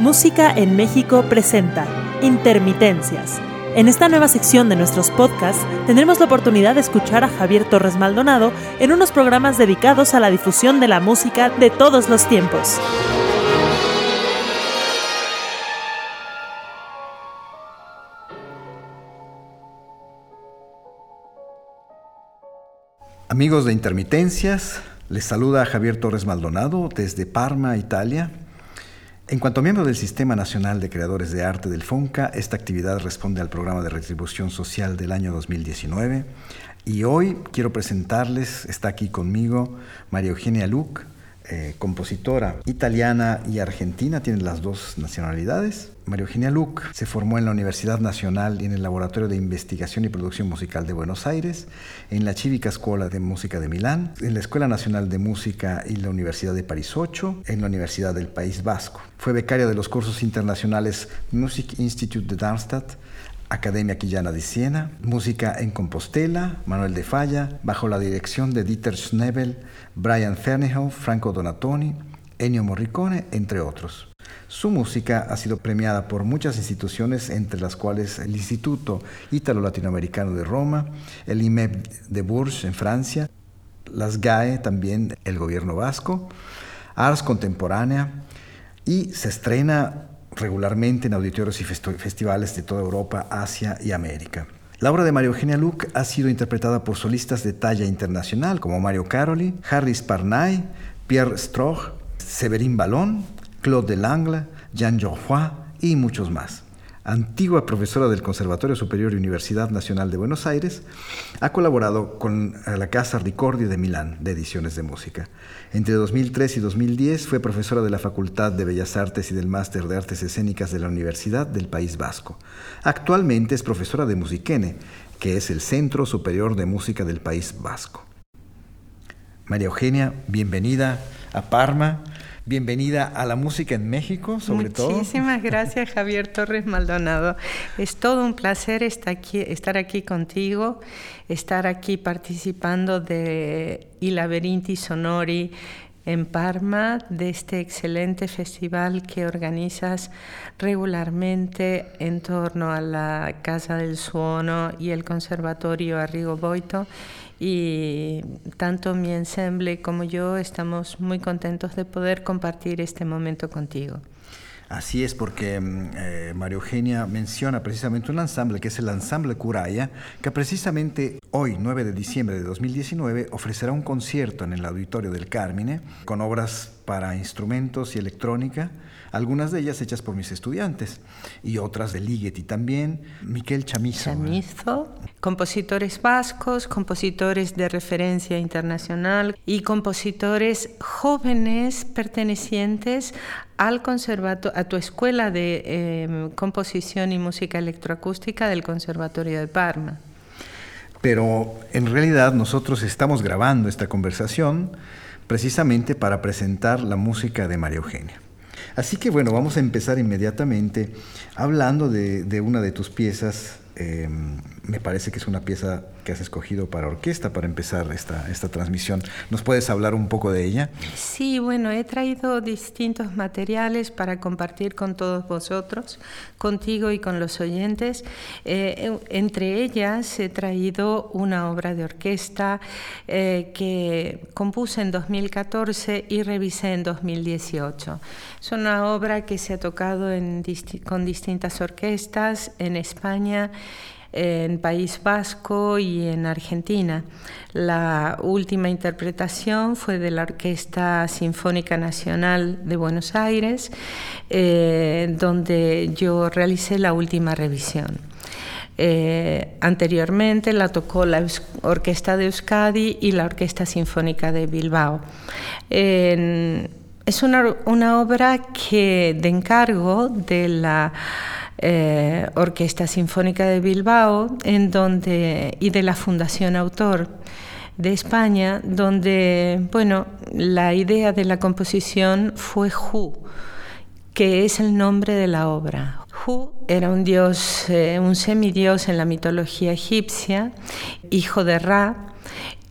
Música en México presenta Intermitencias. En esta nueva sección de nuestros podcasts tendremos la oportunidad de escuchar a Javier Torres Maldonado en unos programas dedicados a la difusión de la música de todos los tiempos. Amigos de Intermitencias, les saluda Javier Torres Maldonado desde Parma, Italia. En cuanto a miembro del Sistema Nacional de Creadores de Arte del FONCA, esta actividad responde al programa de retribución social del año 2019 y hoy quiero presentarles, está aquí conmigo María Eugenia Luc, eh, compositora italiana y argentina, tiene las dos nacionalidades. María Eugenia Luc se formó en la Universidad Nacional y en el Laboratorio de Investigación y Producción Musical de Buenos Aires, en la Civica Scuola de Música de Milán, en la Escuela Nacional de Música y la Universidad de París 8, en la Universidad del País Vasco. Fue becaria de los cursos internacionales Music Institute de Darmstadt, Academia Quillana de Siena, Música en Compostela, Manuel de Falla, bajo la dirección de Dieter Schnebel, Brian Ferneyhoff, Franco Donatoni, Ennio Morricone, entre otros. Su música ha sido premiada por muchas instituciones, entre las cuales el Instituto Ítalo-Latinoamericano de Roma, el IMEB de Bourges en Francia, las GAE también el gobierno vasco, Ars Contemporánea, y se estrena regularmente en auditorios y festivales de toda Europa, Asia y América. La obra de Mario Eugenia Luc ha sido interpretada por solistas de talla internacional como Mario Caroli, Harris Parnay, Pierre Stroh, Severin Ballon, Claude Delangle, Jean Geoffroy y muchos más antigua profesora del Conservatorio Superior y Universidad Nacional de Buenos Aires, ha colaborado con la Casa Ricordi de Milán de Ediciones de Música. Entre 2003 y 2010 fue profesora de la Facultad de Bellas Artes y del Máster de Artes Escénicas de la Universidad del País Vasco. Actualmente es profesora de Musiquene, que es el Centro Superior de Música del País Vasco. María Eugenia, bienvenida a Parma. Bienvenida a la música en México, sobre todo. Muchísimas gracias, Javier Torres Maldonado. Es todo un placer estar aquí, estar aquí contigo, estar aquí participando de I Laberinti Sonori en Parma, de este excelente festival que organizas regularmente en torno a la Casa del Suono y el Conservatorio Arrigo Boito y tanto mi ensemble como yo estamos muy contentos de poder compartir este momento contigo. Así es, porque mm, eh, María Eugenia menciona precisamente un ensamble que es el Ensamble Curaya, que precisamente hoy, 9 de diciembre de 2019, ofrecerá un concierto en el Auditorio del Carmine con obras para instrumentos y electrónica algunas de ellas hechas por mis estudiantes y otras de Ligeti también, Miquel Chamizo. Chamizo, compositores vascos, compositores de referencia internacional y compositores jóvenes pertenecientes al conservato a tu escuela de em, composición y música electroacústica del Conservatorio de Parma. Pero en realidad nosotros estamos grabando esta conversación precisamente para presentar la música de María Eugenia. Así que bueno, vamos a empezar inmediatamente hablando de, una de tus piezas Em, me parece que es una pieza que has escogido para orquesta para empezar esta, esta transmisión. ¿Nos puedes hablar un poco de ella? Sí, bueno, he traído distintos materiales para compartir con todos vosotros, contigo y con los oyentes. Eh, entre ellas he traído una obra de orquesta eh, que compuse en 2014 y revisé en 2018. Es una obra que se ha tocado con distintas orquestas en España en País Vasco y en Argentina. La última interpretación fue de la Orquesta Sinfónica Nacional de Buenos Aires, eh, donde yo realicé la última revisión. Eh, anteriormente la tocó la Orquesta de Euskadi y la Orquesta Sinfónica de Bilbao. es una, una obra que de encargo de la eh, Orquesta Sinfónica de Bilbao en donde, y de la Fundación Autor de España, donde bueno, la idea de la composición fue Hu, que es el nombre de la obra. Hu era un dios, eh, un semidios en la mitología egipcia, hijo de Ra,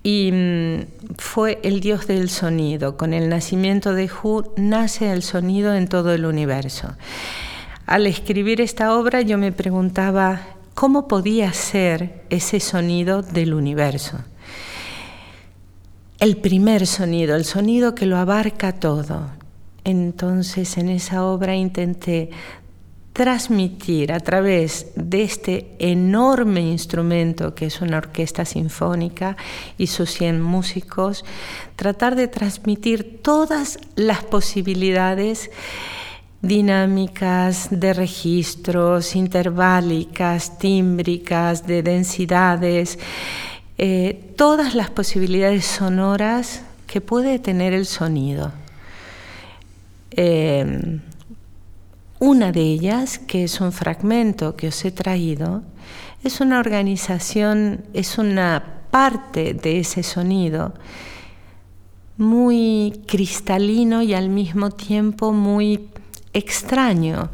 y mm, fue el dios del sonido. Con el nacimiento de Hu nace el sonido en todo el universo. Al escribir esta obra yo me preguntaba cómo podía ser ese sonido del universo. El primer sonido, el sonido que lo abarca todo. Entonces en esa obra intenté transmitir a través de este enorme instrumento que es una orquesta sinfónica y sus 100 músicos, tratar de transmitir todas las posibilidades dinámicas de registros, interválicas, tímbricas, de densidades, eh, todas las posibilidades sonoras que puede tener el sonido. Eh, una de ellas, que es un fragmento que os he traído, es una organización, es una parte de ese sonido muy cristalino y al mismo tiempo muy extraño,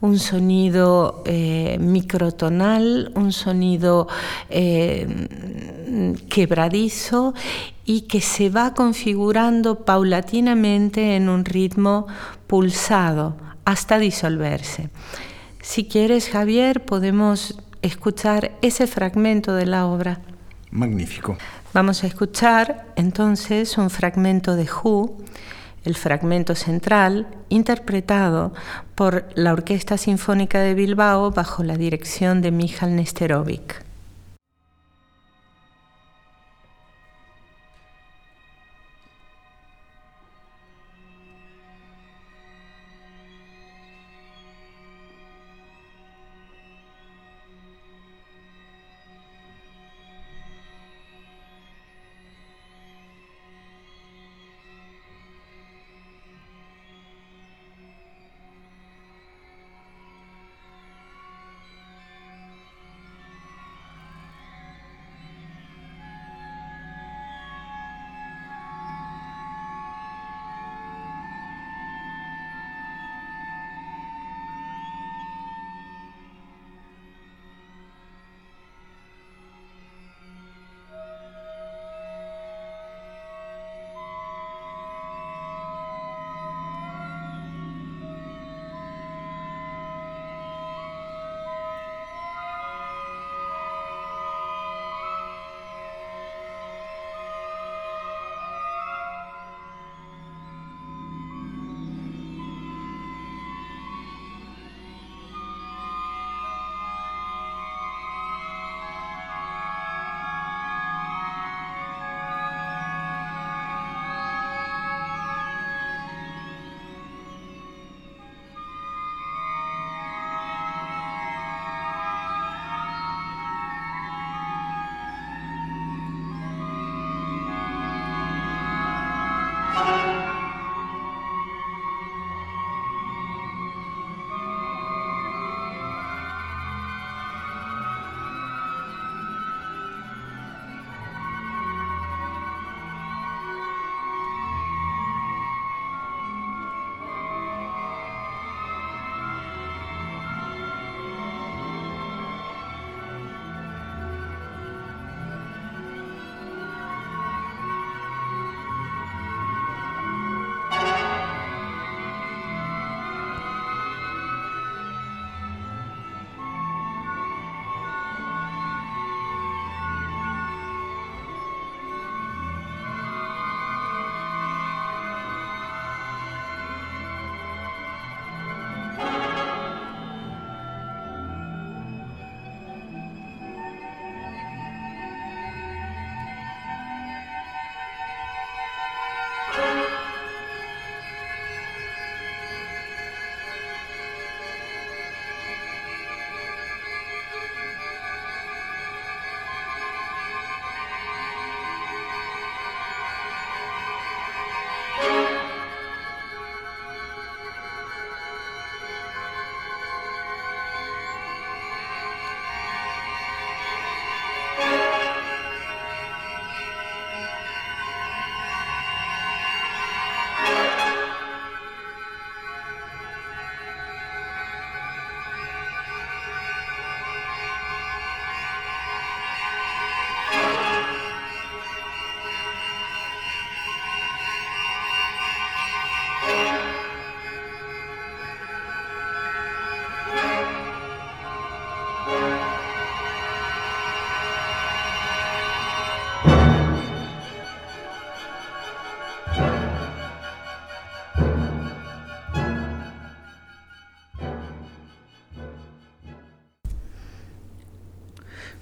un sonido eh, microtonal, un sonido eh, quebradizo y que se va configurando paulatinamente en un ritmo pulsado hasta disolverse. Si quieres, Javier, podemos escuchar ese fragmento de la obra. Magnífico. Vamos a escuchar entonces un fragmento de Who el fragmento central, interpretado por la Orquesta Sinfónica de Bilbao bajo la dirección de Michal Nesterovic.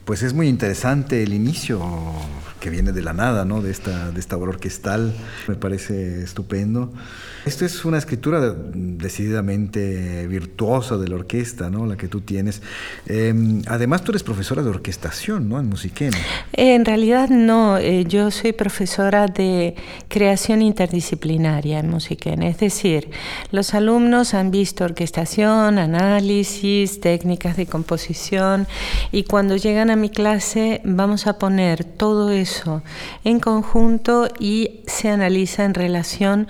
Pues es muy interesante el inicio que viene de la nada, ¿no? De esta, de esta obra orquestal, me parece estupendo. Esto es una escritura decididamente virtuosa de la orquesta, ¿no? La que tú tienes. Em, además, tú eres profesora de orquestación, ¿no? En Musiquén. En realidad no, eh, yo soy profesora de creación interdisciplinaria en Musiquén. Es decir, los alumnos han visto orquestación, análisis, técnicas de composición y cuando llegan a mi clase vamos a poner todo eso en conjunto y se analiza en relación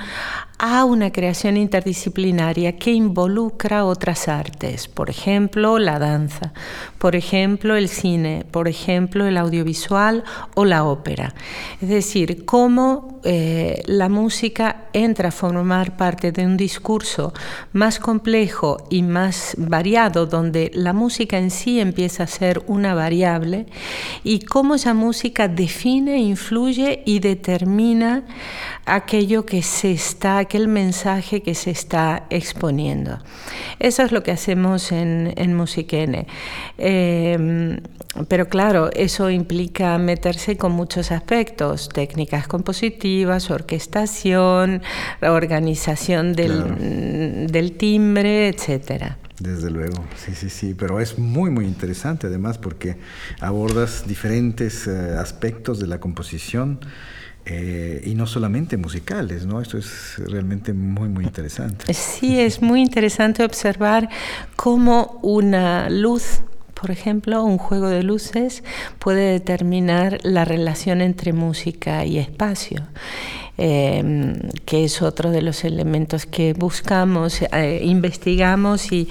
a una creación interdisciplinaria que involucra otras artes, por ejemplo, la danza, por ejemplo, el cine, por ejemplo, el audiovisual o la ópera. Es decir, cómo eh, la música entra a formar parte de un discurso más complejo y más variado, donde la música en sí empieza a ser una variable, y cómo esa música define, influye y determina aquello que se está, aquel mensaje que se está exponiendo. Eso es lo que hacemos en, en Musiquene. Em, pero claro, eso implica meterse con muchos aspectos, técnicas compositivas, orquestación, organización del, del timbre, etcétera. Desde luego, sí, sí, sí, pero es muy, muy interesante además porque abordas diferentes eh, aspectos de la composición eh, y no solamente musicales, ¿no? Esto es realmente muy, muy interesante. Sí, es muy interesante observar cómo una luz por ejemplo, un juego de luces puede determinar la relación entre música y espacio. Em, que es otro de los elementos que buscamos, eh, investigamos y,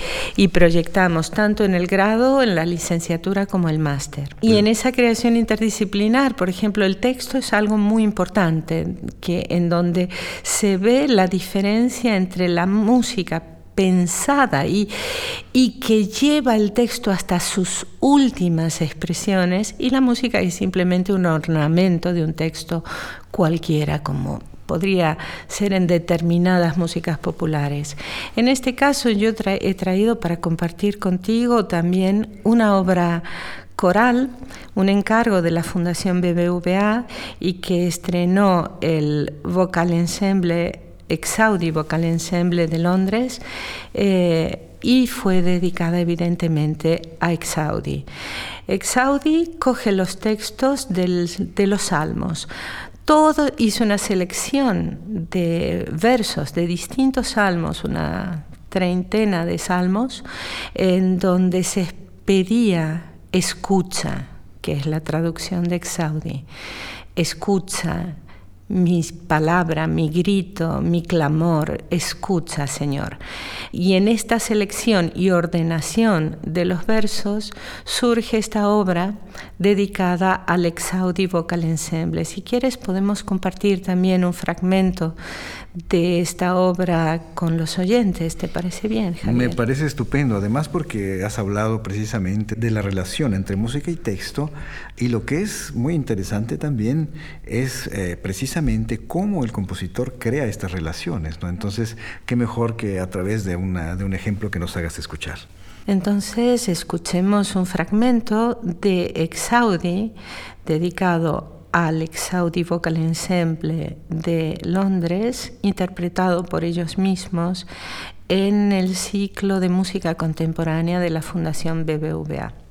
proyectamos tanto en el grado, en la licenciatura como el máster. Y en esa creación interdisciplinar, por ejemplo, el texto es algo muy importante, que, en donde se ve la diferencia entre la música pensada y, y, que lleva el texto hasta sus últimas expresiones y la música es simplemente un ornamento de un texto cualquiera como podría ser en determinadas músicas populares. En este caso yo he traído para compartir contigo también una obra coral, un encargo de la Fundación BBVA y que estrenó el Vocal Ensemble Exaudi Vocal Ensemble de Londres eh, y fue dedicada evidentemente a Exaudi. Exaudi coge los textos de los salmos. Todo hizo una selección de versos de distintos salmos, una treintena de salmos, en donde se pedía escucha, que es la traducción de Exaudi. Escucha, mi palabra, mi grito, mi clamor, escucha, Señor. Y en esta selección y ordenación de los versos surge esta obra dedicada al Exaudi Vocal Ensemble. Si quieres podemos compartir también un fragmento de esta obra con los oyentes. ¿Te parece bien, Javier? Me parece estupendo, además porque has hablado precisamente de la relación entre música y texto y lo que es muy interesante también es eh, precisamente cómo el compositor crea estas relaciones. ¿no? Entonces, qué mejor que a través de, una, de un ejemplo que nos hagas escuchar. Entonces, escuchemos un fragmento de Exaudi dedicado Alex Audi Vocal Ensemble de Londres, interpretado por ellos mismos en el ciclo de música contemporánea de la Fundación BBVA.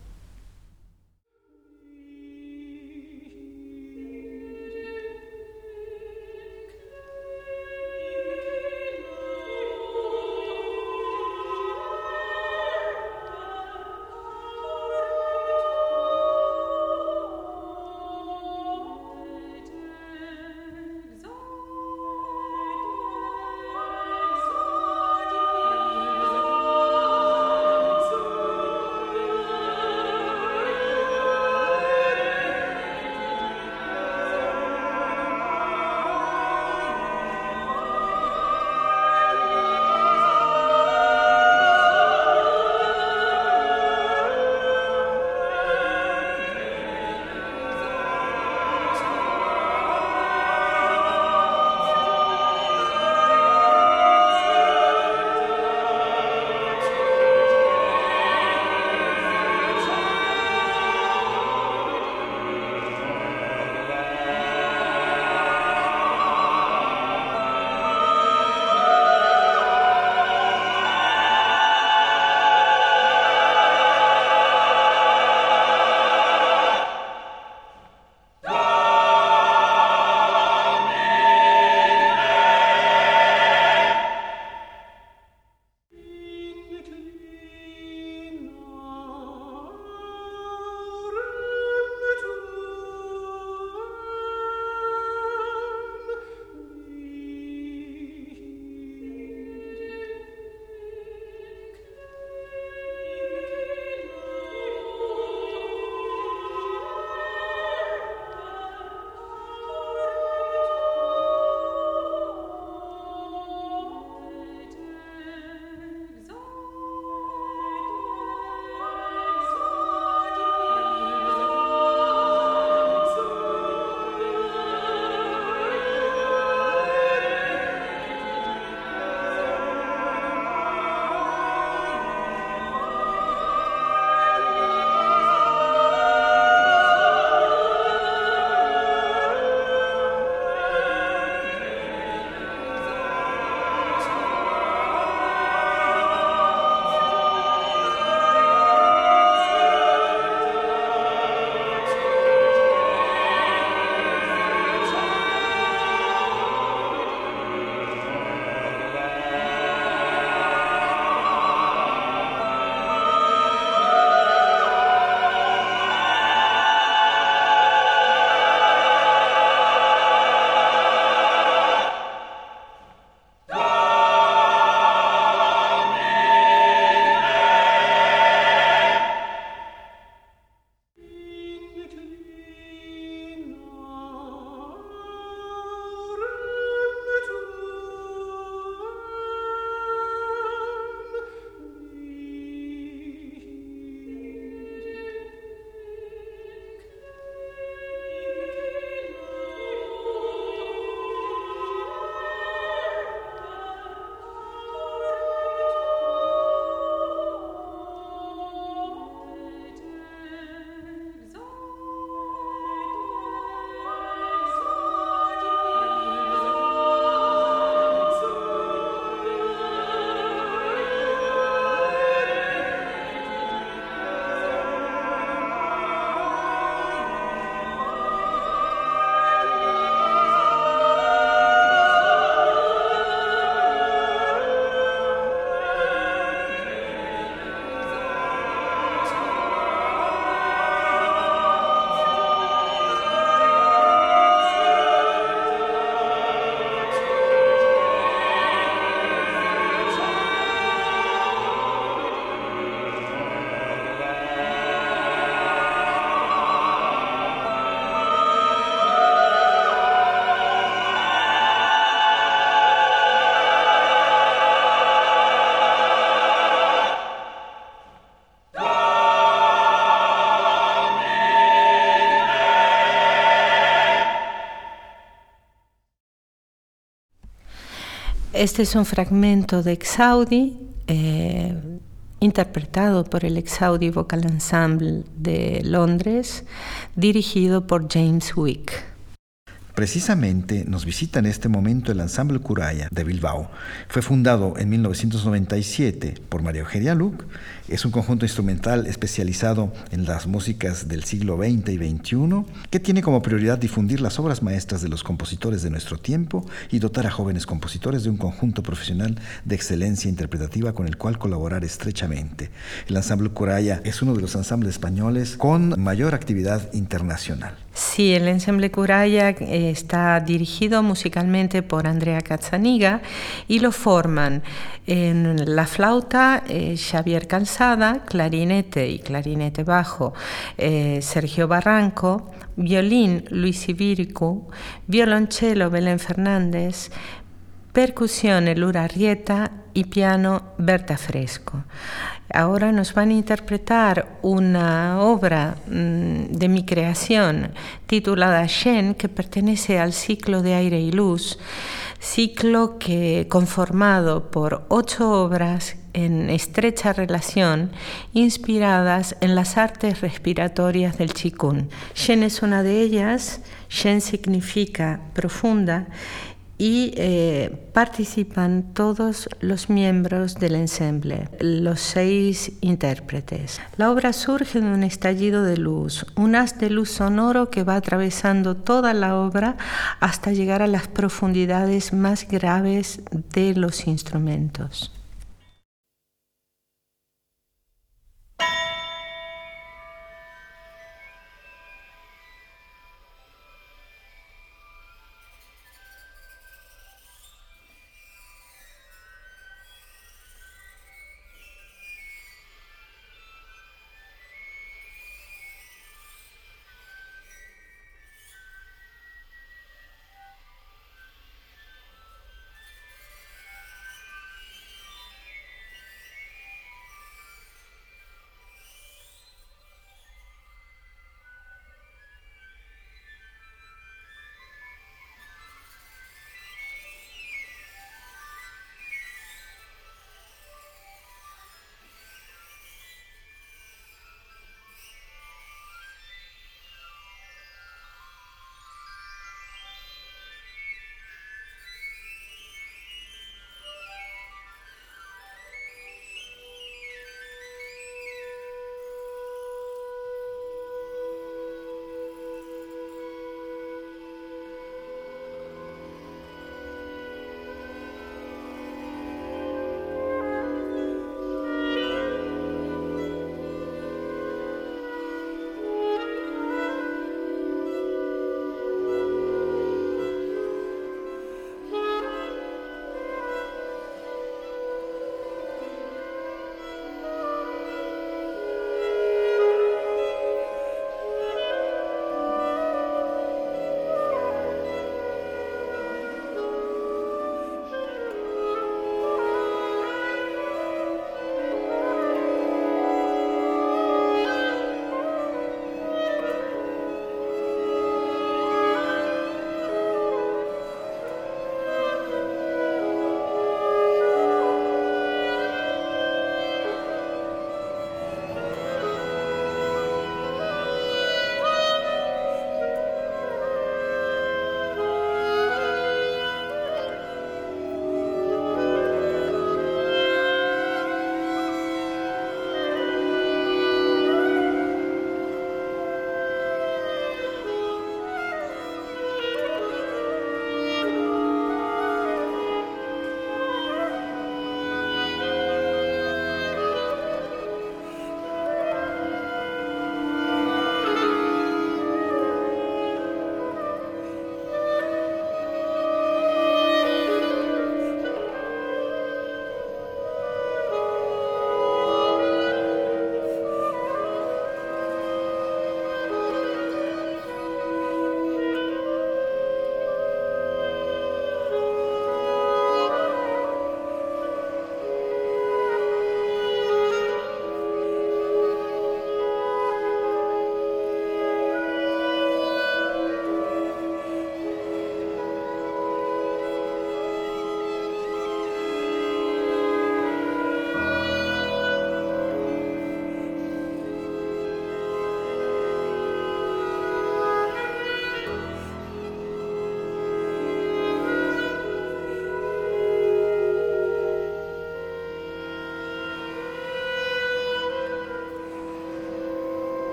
Este es un fragmento de Exaudi, eh, interpretado por el Exaudi Vocal Ensemble de Londres, dirigido por James Wick. Precisamente nos visita en este momento el Ensemble Curaya de Bilbao. Fue fundado en 1997 por María Eugenia Luc. Es un conjunto instrumental especializado en las músicas del siglo XX y XXI que tiene como prioridad difundir las obras maestras de los compositores de nuestro tiempo y dotar a jóvenes compositores de un conjunto profesional de excelencia interpretativa con el cual colaborar estrechamente. El Ensemble Curaya es uno de los ensambles españoles con mayor actividad internacional. Sí, el ensemble Curaya eh, está dirigido musicalmente por Andrea Cazzaniga y lo forman en la flauta eh, Xavier Clarinete y clarinete bajo eh, Sergio Barranco, violín Luis Ibirico, violonchelo Belén Fernández, percusión Elura Arrieta y piano Berta Fresco. Ahora nos van a interpretar una obra mm, de mi creación titulada Shen, que pertenece al ciclo de aire y luz, ciclo que conformado por ocho obras en estrecha relación, inspiradas en las artes respiratorias del Qigong. Shen es una de ellas. Shen significa profunda y eh, participan todos los miembros del ensemble, los seis intérpretes. La obra surge de un estallido de luz, un haz de luz sonoro que va atravesando toda la obra hasta llegar a las profundidades más graves de los instrumentos.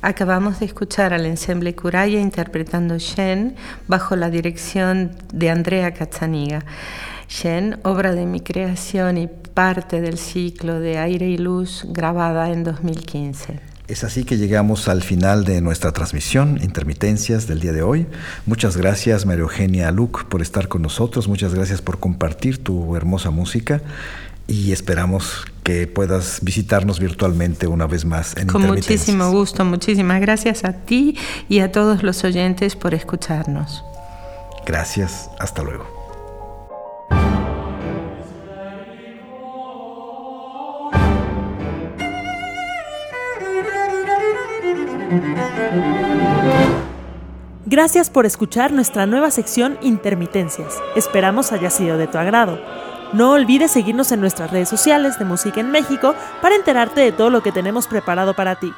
Acabamos de escuchar al ensemble Curaya interpretando Shen bajo la dirección de Andrea Cazzaniga. Shen, obra de mi creación y parte del ciclo de Aire y Luz grabada en 2015. Es así que llegamos al final de nuestra transmisión, Intermitencias del día de hoy. Muchas gracias María Eugenia Luc por estar con nosotros, muchas gracias por compartir tu hermosa música y esperamos que puedas visitarnos virtualmente una vez más en Con muchísimo gusto, muchísimas gracias a ti y a todos los oyentes por escucharnos. Gracias, hasta luego. Gracias por escuchar nuestra nueva sección Intermitencias. Esperamos haya sido de tu agrado. No olvides seguirnos en nuestras redes sociales de Música en México para enterarte de todo lo que tenemos preparado para ti.